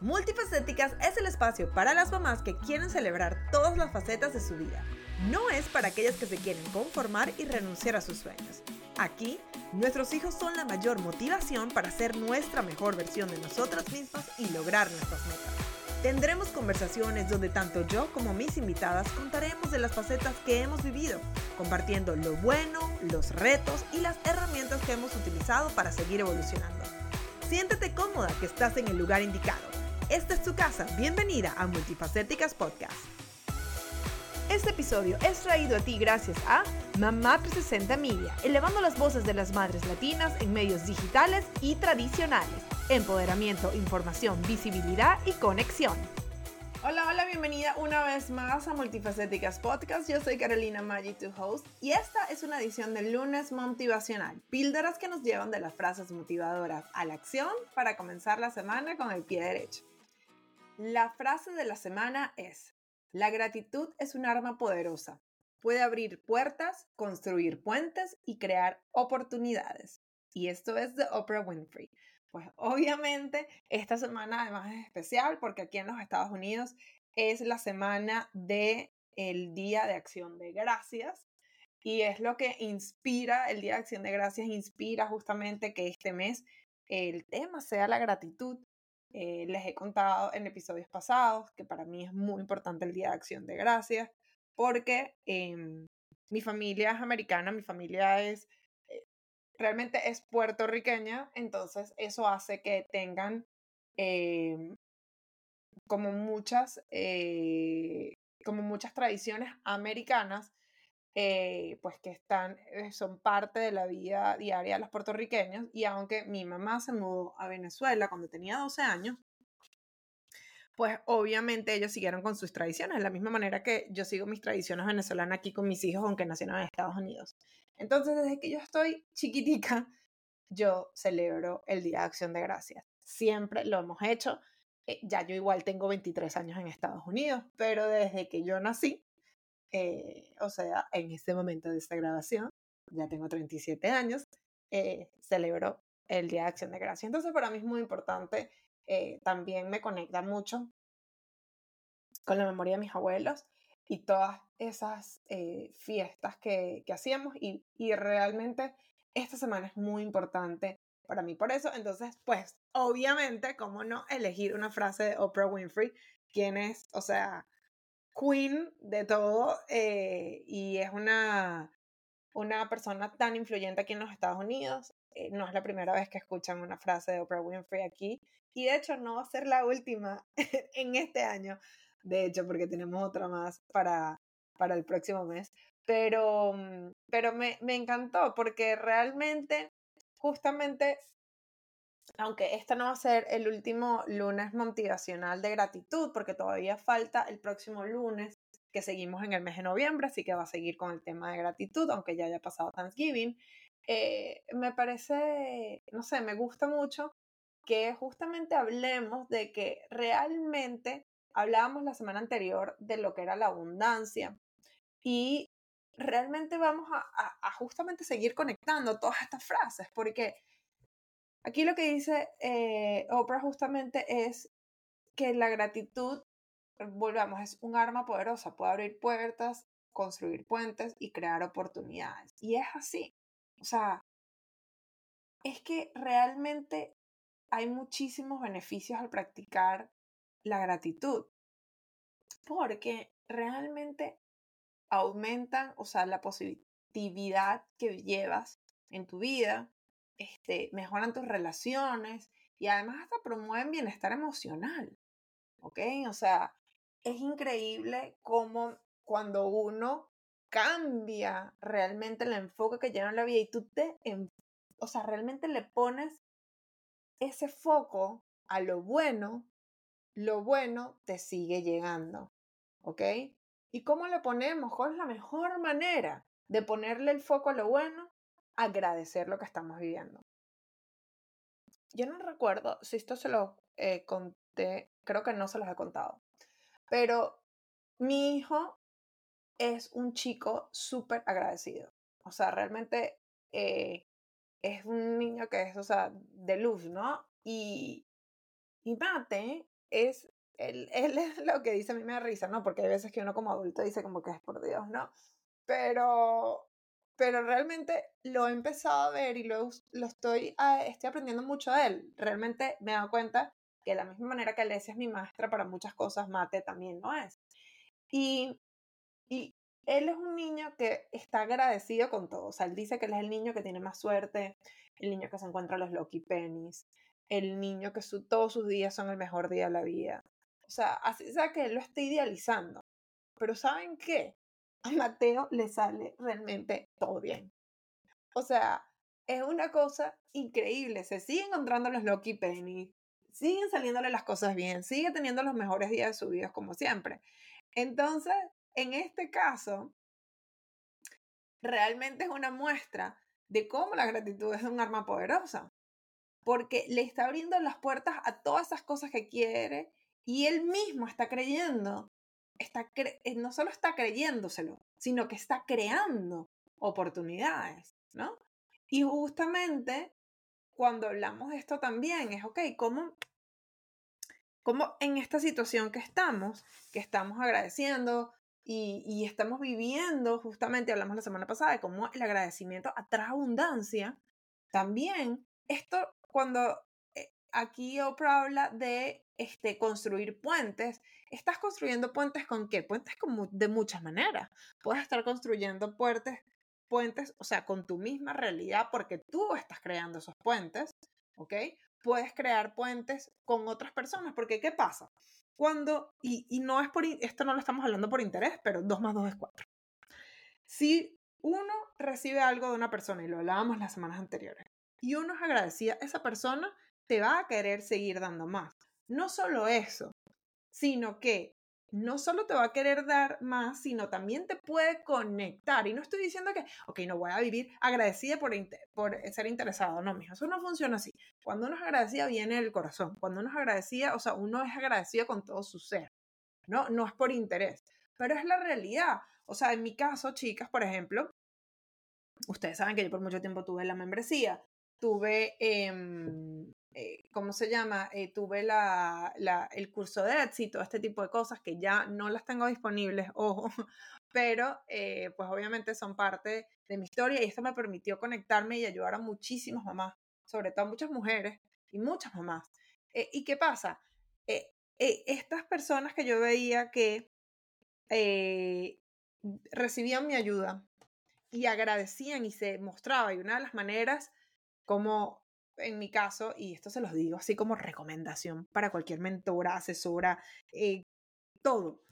Multifacéticas es el espacio para las mamás que quieren celebrar todas las facetas de su vida. No es para aquellas que se quieren conformar y renunciar a sus sueños. Aquí, nuestros hijos son la mayor motivación para ser nuestra mejor versión de nosotras mismas y lograr nuestras metas. Tendremos conversaciones donde tanto yo como mis invitadas contaremos de las facetas que hemos vivido, compartiendo lo bueno, los retos y las herramientas que hemos utilizado para seguir evolucionando. Siéntete cómoda que estás en el lugar indicado. Esta es tu casa. Bienvenida a Multifacéticas Podcast. Este episodio es traído a ti gracias a Mamá 360 Media, elevando las voces de las madres latinas en medios digitales y tradicionales. Empoderamiento, información, visibilidad y conexión. Hola, hola, bienvenida una vez más a Multifacéticas Podcast. Yo soy Carolina Maggi, tu host, y esta es una edición del lunes motivacional. Píldoras que nos llevan de las frases motivadoras a la acción para comenzar la semana con el pie derecho. La frase de la semana es, la gratitud es un arma poderosa. Puede abrir puertas, construir puentes y crear oportunidades. Y esto es de Oprah Winfrey. Pues obviamente esta semana además es especial porque aquí en los Estados Unidos es la semana de el Día de Acción de Gracias y es lo que inspira, el Día de Acción de Gracias inspira justamente que este mes el tema sea la gratitud eh, les he contado en episodios pasados que para mí es muy importante el Día de Acción de Gracias porque em, mi familia es americana, mi familia es eh, realmente es puertorriqueña, entonces eso hace que tengan em, como muchas eh, como muchas tradiciones americanas eh, pues que están, eh, son parte de la vida diaria de los puertorriqueños. Y aunque mi mamá se mudó a Venezuela cuando tenía 12 años, pues obviamente ellos siguieron con sus tradiciones, de la misma manera que yo sigo mis tradiciones venezolanas aquí con mis hijos, aunque nacieron en Estados Unidos. Entonces, desde que yo estoy chiquitica, yo celebro el Día de Acción de Gracias. Siempre lo hemos hecho. Eh, ya yo igual tengo 23 años en Estados Unidos, pero desde que yo nací, eh, o sea, en este momento de esta grabación, ya tengo 37 años, eh, celebro el Día de Acción de Gracia. Entonces, para mí es muy importante, eh, también me conecta mucho con la memoria de mis abuelos y todas esas fiestas que, que hacíamos y, y realmente esta semana es muy importante para mí por eso. Entonces, pues, obviamente, ¿cómo no elegir una frase de Oprah Winfrey? ¿Quién es, o sea, queen de todo eh, y es una, una persona tan influyente aquí en los Estados Unidos. Eh, no es la primera vez que escuchan una frase de Oprah Winfrey aquí y de hecho no va a ser la última en este año, de hecho, porque tenemos otra más para, para el próximo mes. Pero, mm, pero me, me encantó porque realmente, justamente aunque este no va a ser el último lunes motivacional de gratitud, porque todavía falta el próximo lunes que seguimos en el mes de noviembre, así que va a seguir con el tema de gratitud, aunque ya haya pasado Thanksgiving. Eh, me parece, no sé, me gusta mucho que justamente hablemos de que realmente hablábamos la semana anterior de lo que era la abundancia y realmente vamos a, a justamente seguir conectando todas estas frases, porque Aquí lo que dice eh, Oprah justamente es que la gratitud, volvamos, es un arma poderosa, puede abrir puertas, construir puentes y crear oportunidades. Y es así. O sea, es que realmente hay muchísimos beneficios al practicar la gratitud, porque realmente aumentan, o sea, la positividad que llevas en tu vida, este, mejoran tus relaciones y además hasta promueven bienestar emocional. ¿Ok? O sea, es increíble cómo cuando uno cambia realmente el enfoque que lleva en la vida y tú te, o sea, realmente le pones ese foco a lo bueno, lo bueno te sigue llegando. ¿Ok? ¿Y cómo le ponemos? ¿Cuál es la mejor manera de ponerle el foco a lo bueno? Agradecer lo que estamos viviendo. Yo no recuerdo si esto se lo eh, conté, creo que no se los he contado, pero mi hijo es un chico súper agradecido. O sea, realmente eh, es un niño que es, o sea, de luz, ¿no? Y, y Mate es, él, él es lo que dice, a mí me da risa, ¿no? Porque hay veces que uno como adulto dice como que es por Dios, ¿no? Pero, pero realmente lo he empezado a ver y lo, lo estoy, ah, estoy aprendiendo mucho de él. Realmente me he dado cuenta que de la misma manera que Alesia es mi maestra para muchas cosas, Mate también lo es. Y, y él es un niño que está agradecido con todo. O sea, él dice que él es el niño que tiene más suerte, el niño que se encuentra los Lucky Pennies, el niño que su, todos sus días son el mejor día de la vida. O sea, así sea que él lo está idealizando. Pero ¿saben qué? A Mateo le sale realmente todo bien. O sea, es una cosa increíble. Se sigue encontrando los Lucky Pennies, siguen saliéndole las cosas bien, sigue teniendo los mejores días de su vida como siempre. Entonces, en este caso, realmente es una muestra de cómo la gratitud es un arma poderosa, porque le está abriendo las puertas a todas esas cosas que quiere y él mismo está creyendo, eh, no solo está creyéndoselo, sino que está creando oportunidades, ¿no? Y justamente cuando hablamos de esto también es, ok, ¿cómo, cómo en esta situación que estamos, que estamos agradeciendo y, y, estamos viviendo, justamente hablamos la semana pasada de cómo el agradecimiento atrae abundancia, también esto cuando aquí Oprah habla de este, construir puentes, estás construyendo puentes con qué? Puentes de muchas maneras. Puedes estar construyendo puentes puentes, o sea, con tu misma realidad, porque tú estás creando esos puentes, ¿ok? Puedes crear puentes con otras personas, porque ¿qué pasa? Cuando, y, no es por, esto no lo estamos hablando por interés, pero 2 más 2 es 4. Si uno recibe algo de una persona, y lo hablábamos las semanas anteriores, y uno es agradecida, esa persona te va a querer seguir dando más. No solo eso, sino que no solo te va a querer dar más, sino también te puede conectar. Y no estoy diciendo que, ok, no voy a vivir agradecida por, por ser interesado. No, mijo, eso no funciona así. Cuando uno es agradecida, viene el corazón. Cuando uno es agradecida, o sea, uno es agradecido con todo su ser. No, no es por interés. Pero es la realidad. O sea, en mi caso, chicas, por ejemplo, ustedes saben que yo por mucho tiempo tuve la membresía. Tuve eh, eh, ¿cómo se llama? Eh, tuve el curso de éxito, este tipo de cosas que ya no las tengo disponibles, ojo, pero eh, pues obviamente son parte de mi historia y esto me permitió conectarme y ayudar a muchísimas mamás, sobre todo a muchas mujeres y muchas mamás. ¿Y qué pasa? estas personas que yo veía que recibían mi ayuda y agradecían y se mostraba, y una de las maneras como en mi caso, y esto se los digo así como recomendación para cualquier mentora, asesora, eh, todo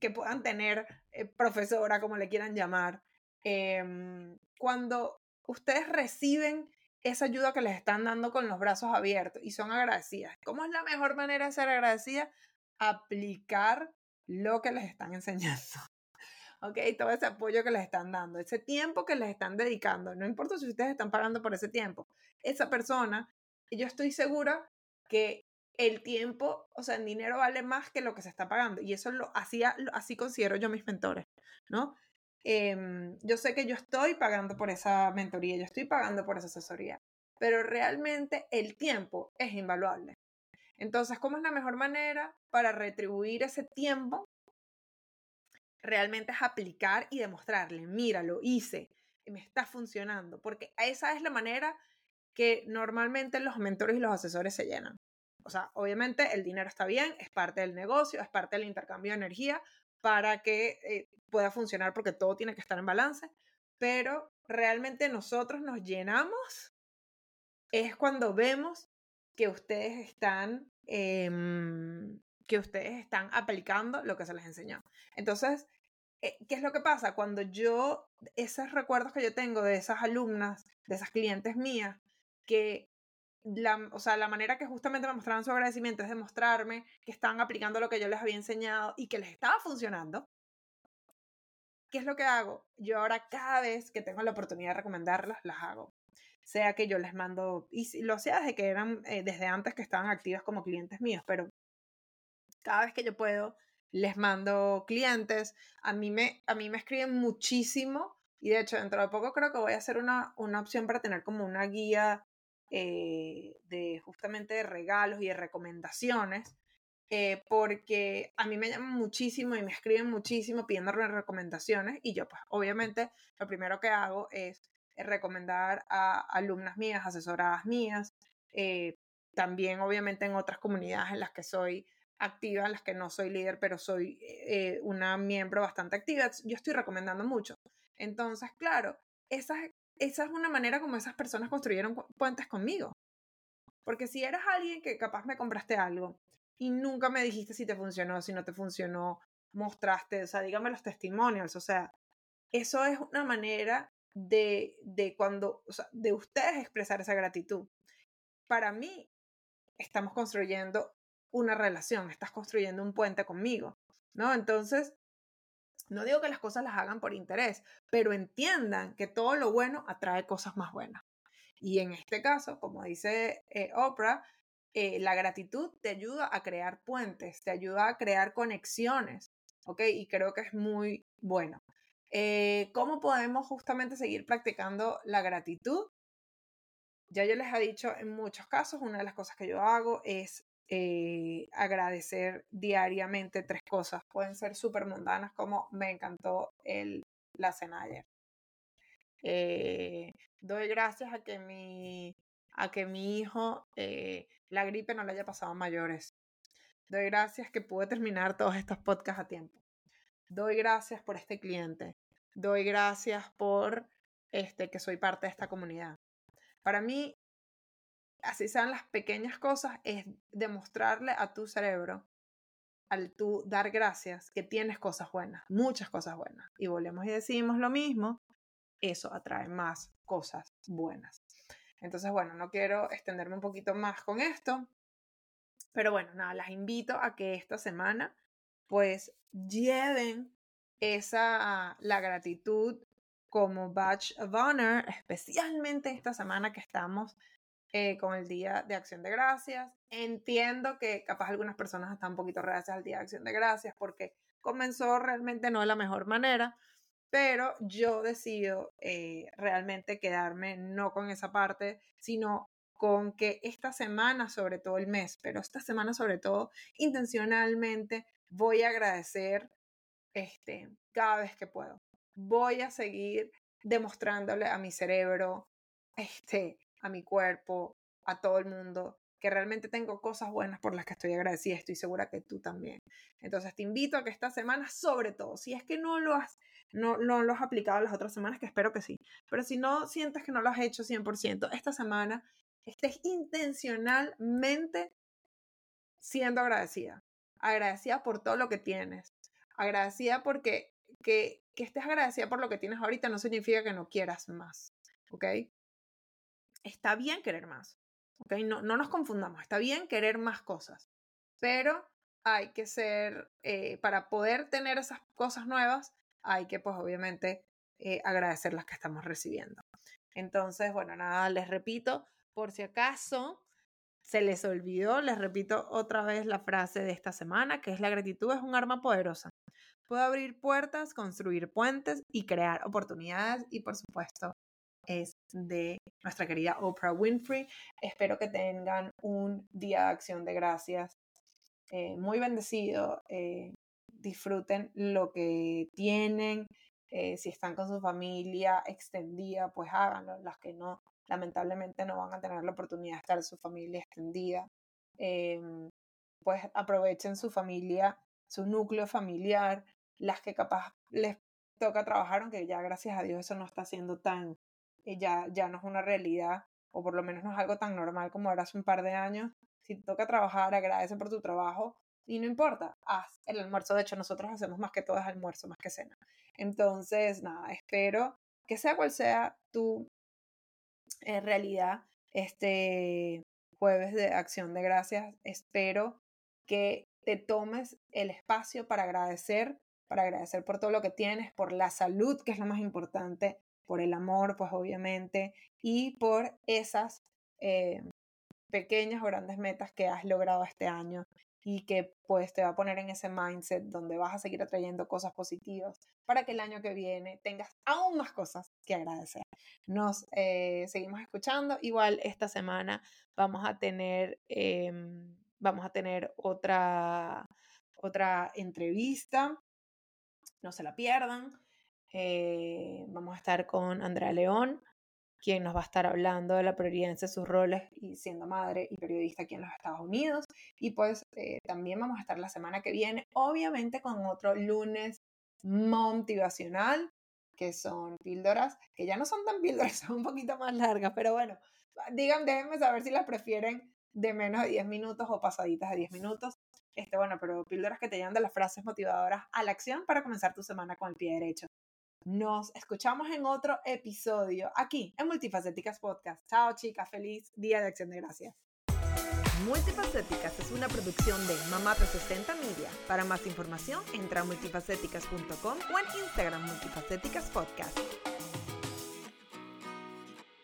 que puedan tener, eh, profesora, como le quieran llamar, em, cuando ustedes reciben esa ayuda que les están dando con los brazos abiertos y son agradecidas. ¿Cómo es la mejor manera de ser agradecida? Aplicar lo que les están enseñando. ¿Ok? Todo ese apoyo que les están dando, ese tiempo que les están dedicando, no importa si ustedes están pagando por ese tiempo, esa persona, yo estoy segura que el tiempo, o sea, el dinero vale más que lo que se está pagando y eso lo hacía, así considero yo mis mentores, ¿no? Em, yo sé que yo estoy pagando por esa mentoría, yo estoy pagando por esa asesoría, pero realmente el tiempo es invaluable. Entonces, ¿cómo es la mejor manera para retribuir ese tiempo realmente es aplicar y demostrarle, mira, lo hice, me está funcionando, porque esa es la manera que normalmente los mentores y los asesores se llenan. O sea, obviamente el dinero está bien, es parte del negocio, es parte del intercambio de energía para que eh, pueda funcionar porque todo tiene que estar en balance, pero realmente nosotros nos llenamos es cuando vemos que ustedes están em, que ustedes están aplicando lo que se les enseñó. Entonces, eh, ¿qué es lo que pasa? Cuando yo, esos recuerdos que yo tengo de esas alumnas, de esas clientes mías, que la, o sea, la manera que justamente me mostraban su agradecimiento es demostrarme que estaban aplicando lo que yo les había enseñado y que les estaba funcionando. ¿Qué es lo que hago? Yo ahora cada vez que tengo la oportunidad de recomendarlas, las hago. Sea que yo les mando, y lo sea desde que eran, eh, desde antes que estaban activas como clientes míos, pero cada vez que yo puedo, les mando clientes. A mí me, a mí me escriben muchísimo y de hecho dentro de poco creo que voy a hacer una, una opción para tener como una guía eh, de justamente de regalos y de recomendaciones eh, porque a mí me llaman muchísimo y me escriben muchísimo pidiéndome recomendaciones y yo pues obviamente lo primero que hago es recomendar a alumnas mías, asesoradas mías, eh, también obviamente en otras comunidades en las que soy activa, en las que no soy líder, pero soy eh, una miembro bastante activa, yo estoy recomendando mucho. Entonces, claro, esa, esa es una manera como esas personas construyeron puentes conmigo. Porque si eras alguien que capaz me compraste algo y nunca me dijiste si te funcionó, si no te funcionó, mostraste, o sea, dígame los testimonios, o sea, eso es una manera de, de cuando, o sea, de ustedes expresar esa gratitud. Para mí, estamos construyendo una relación, estás construyendo un puente conmigo, ¿no? Entonces, no digo que las cosas las hagan por interés, pero entiendan que todo lo bueno atrae cosas más buenas. Y en este caso, como dice eh, Oprah, eh, la gratitud te ayuda a crear puentes, te ayuda a crear conexiones, ¿ok? Y creo que es muy bueno. Eh, ¿Cómo podemos justamente seguir practicando la gratitud? Ya yo les he dicho en muchos casos, una de las cosas que yo hago es eh, agradecer diariamente tres cosas. Pueden ser súper mundanas como me encantó el, la cena ayer. doy gracias a que mi a que mi hijo eh, la gripe no le haya pasado a mayores. Doy gracias que pude terminar todos estos podcasts a tiempo. Doy gracias por este cliente. Doy gracias por este que soy parte de esta comunidad. Para mí, así sean las pequeñas cosas, es demostrarle a tu cerebro, al tú dar gracias, que tienes cosas buenas, muchas cosas buenas. Y volvemos y decimos lo mismo, eso atrae más cosas buenas. Entonces, bueno, no quiero extenderme un poquito más con esto, pero bueno, nada, las invito a que esta semana pues lleven esa, la gratitud como badge of honor, especialmente esta semana que estamos eh, con el Día de Acción de Gracias. Entiendo que capaz algunas personas están un poquito reacias al Día de Acción de Gracias porque comenzó realmente no de la mejor manera, pero yo decido eh, realmente quedarme no con esa parte, sino con que esta semana, sobre todo el mes, pero esta semana sobre todo, intencionalmente voy a agradecer este, cada vez que puedo. Voy a seguir demostrándole a mi cerebro, este, a mi cuerpo, a todo el mundo, que realmente tengo cosas buenas por las que estoy agradecida. Estoy segura que tú también. Entonces te invito a que esta semana, sobre todo, si es que no lo has no, no lo aplicado las otras semanas, que espero que sí. Pero si no sientes que no lo has hecho 100%, esta semana estés intencionalmente siendo agradecida. Agradecida por todo lo que tienes. Agradecida porque que, que estés agradecida por lo que tienes ahorita no significa que no quieras más. ¿Ok? Está bien querer más. ¿Ok? No, no nos confundamos. Está bien querer más cosas. Pero hay que ser, eh, para poder tener esas cosas nuevas, hay que pues obviamente eh, agradecer las que estamos recibiendo. Entonces, bueno, nada, les repito, por si acaso se les olvidó, les repito otra vez la frase de esta semana, que es la gratitud es un arma poderosa. Puede abrir puertas, construir puentes y crear oportunidades y por supuesto es de nuestra querida Oprah Winfrey. Espero que tengan un día de acción de gracias eh, muy bendecido. Eh, disfruten lo que tienen. Eh, si están con su familia extendida, pues háganlo. Las que no, lamentablemente no van a tener la oportunidad de estar en su familia extendida, pues aprovechen su familia, su núcleo familiar. Las que capaz les toca trabajar, aunque ya gracias a Dios eso no está siendo tan, ya, ya no es una realidad, o por lo menos no es algo tan normal como era hace un par de años. Si te toca trabajar, agradece por tu trabajo, y no importa, haz el almuerzo. De hecho, nosotros hacemos más que todo es almuerzo, más que cena. Entonces, nada, espero que sea cual sea tu eh, realidad este jueves de acción de gracias. Espero que te tomes el espacio para agradecer, para agradecer por todo lo que tienes, por la salud, que es lo más importante, por el amor, pues obviamente, y por esas eh, pequeñas o grandes metas que has logrado este año y que pues te va a poner en ese mindset donde vas a seguir atrayendo cosas positivas para que el año que viene tengas aún más cosas que agradecer. Nos eh, seguimos escuchando. Igual esta semana vamos a tener em, vamos a tener otra, otra entrevista, no se la pierdan. Eh, vamos a estar con Andrea León, quien nos va a estar hablando de la prioridad de sus roles y siendo madre y periodista aquí en los Estados Unidos. Y pues eh, también vamos a estar la semana que viene, obviamente con otro lunes motivacional, que son píldoras, que ya no son tan píldoras, son un poquito más largas, pero bueno, digan, déjenme saber si las prefieren de menos de 10 minutos o pasaditas de 10 minutos. Este, bueno, pero píldoras que te llevan de las frases motivadoras a la acción para comenzar tu semana con el pie derecho. Nos escuchamos en otro episodio aquí en Multifacéticas Podcast. Chao chicas, feliz Día de Acción de Gracias. Multifacéticas es una producción de Mamá 360 Media. Para más información, entra a multifacéticas.com o en Instagram Multifacéticas Podcast.